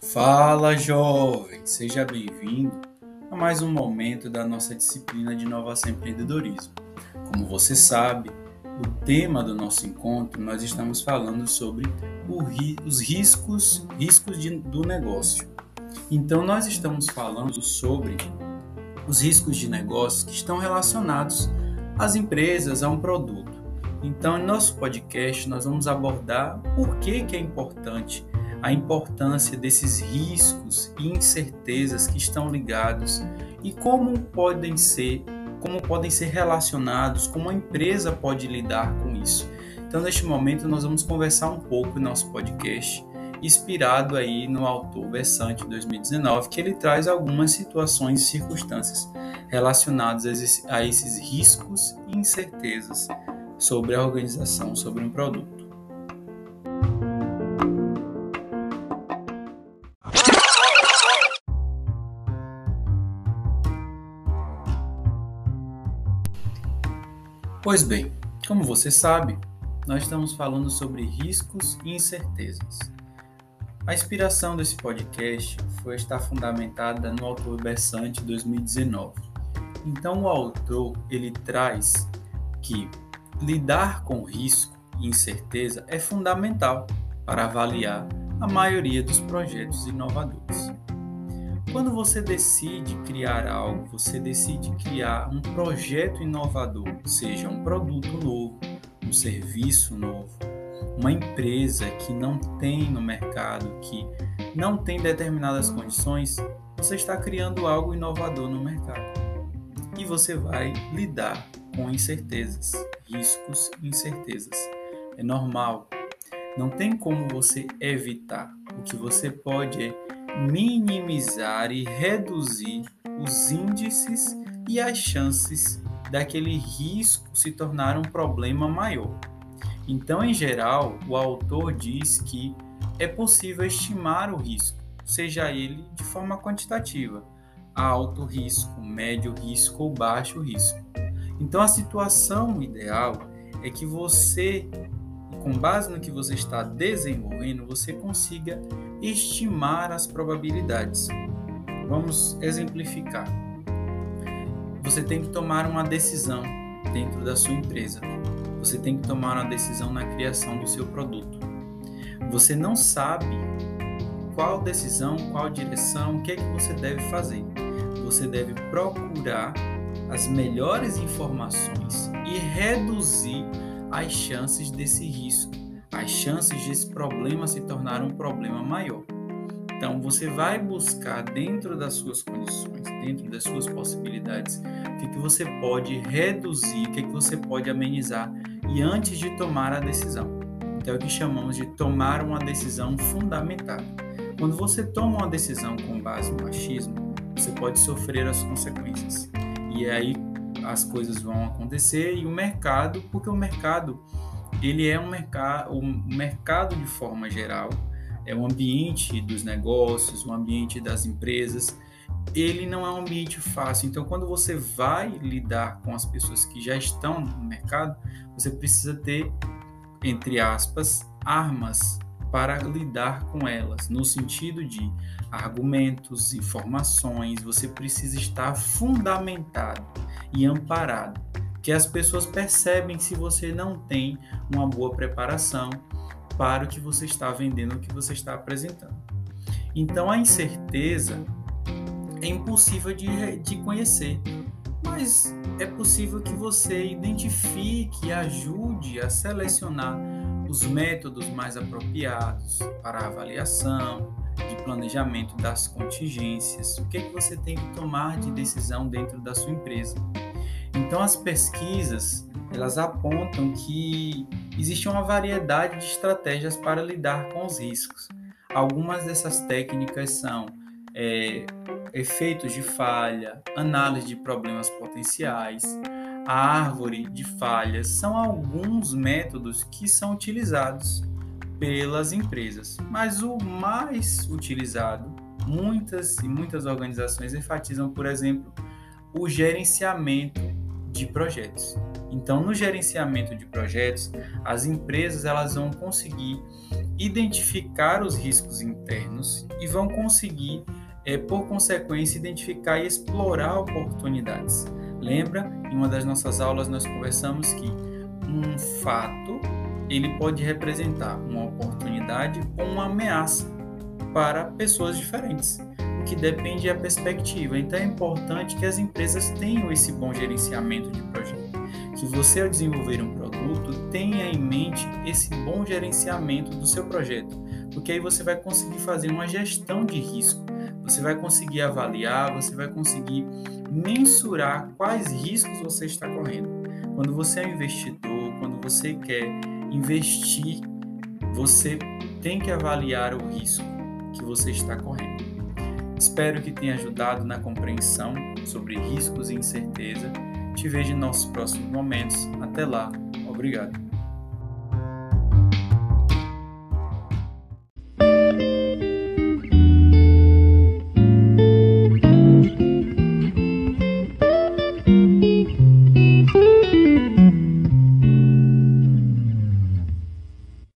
Fala, jovem! Seja bem-vindo a mais um momento da nossa disciplina de inovação e empreendedorismo. Como você sabe, o tema do nosso encontro nós estamos falando sobre ri, os riscos, riscos de, do negócio. Então, nós estamos falando sobre os riscos de negócio que estão relacionados às empresas, a um produto. Então, em nosso podcast, nós vamos abordar por que, que é importante a importância desses riscos e incertezas que estão ligados e como podem ser, como podem ser relacionados, como a empresa pode lidar com isso. Então, neste momento, nós vamos conversar um pouco no nosso podcast, inspirado aí no autor Bessante 2019, que ele traz algumas situações e circunstâncias relacionadas a esses riscos e incertezas sobre a organização, sobre um produto. Pois bem, como você sabe, nós estamos falando sobre riscos e incertezas. A inspiração desse podcast foi estar fundamentada no autor Bessante 2019. Então o autor ele traz que lidar com risco e incerteza é fundamental para avaliar a maioria dos projetos inovadores. Quando você decide criar algo, você decide criar um projeto inovador, seja um produto novo, um serviço novo, uma empresa que não tem no mercado, que não tem determinadas condições, você está criando algo inovador no mercado. E você vai lidar com incertezas, riscos e incertezas. É normal. Não tem como você evitar. O que você pode é minimizar e reduzir os índices e as chances daquele risco se tornar um problema maior. Então, em geral, o autor diz que é possível estimar o risco, seja ele de forma quantitativa, alto risco, médio risco ou baixo risco. Então, a situação ideal é que você com base no que você está desenvolvendo, você consiga estimar as probabilidades. Vamos exemplificar. Você tem que tomar uma decisão dentro da sua empresa. Você tem que tomar uma decisão na criação do seu produto. Você não sabe qual decisão, qual direção, o que é que você deve fazer. Você deve procurar as melhores informações e reduzir as chances desse risco, as chances desse problema se tornar um problema maior. Então você vai buscar dentro das suas condições, dentro das suas possibilidades, o que, que você pode reduzir, o que, que você pode amenizar e antes de tomar a decisão. Então é o que chamamos de tomar uma decisão fundamentada. Quando você toma uma decisão com base no machismo, você pode sofrer as consequências. E aí as coisas vão acontecer e o mercado, porque o mercado ele é um mercado, o mercado de forma geral é o ambiente dos negócios, o ambiente das empresas. Ele não é um ambiente fácil. Então, quando você vai lidar com as pessoas que já estão no mercado, você precisa ter, entre aspas, armas para lidar com elas, no sentido de argumentos, informações, você precisa estar fundamentado e amparado, que as pessoas percebem se você não tem uma boa preparação para o que você está vendendo, o que você está apresentando. Então a incerteza é impossível de, de conhecer, mas é possível que você identifique e ajude a selecionar os métodos mais apropriados para avaliação, de planejamento das contingências, o que, é que você tem que tomar de decisão dentro da sua empresa. Então as pesquisas elas apontam que existe uma variedade de estratégias para lidar com os riscos. Algumas dessas técnicas são é, efeitos de falha, análise de problemas potenciais, árvore de falhas, são alguns métodos que são utilizados pelas empresas. Mas o mais utilizado, muitas e muitas organizações enfatizam, por exemplo, o gerenciamento de projetos. Então, no gerenciamento de projetos, as empresas elas vão conseguir identificar os riscos internos e vão conseguir, é, por consequência, identificar e explorar oportunidades. Lembra, em uma das nossas aulas nós conversamos que um fato ele pode representar uma oportunidade ou uma ameaça para pessoas diferentes, o que depende da perspectiva. Então é importante que as empresas tenham esse bom gerenciamento de projeto. Que você, ao desenvolver um produto, tenha em mente esse bom gerenciamento do seu projeto, porque aí você vai conseguir fazer uma gestão de risco, você vai conseguir avaliar, você vai conseguir mensurar quais riscos você está correndo. Quando você é um investidor, quando você quer investir, você tem que avaliar o risco que você está correndo. Espero que tenha ajudado na compreensão sobre riscos e incerteza. Te vejo em nossos próximos momentos. Até lá. Obrigado.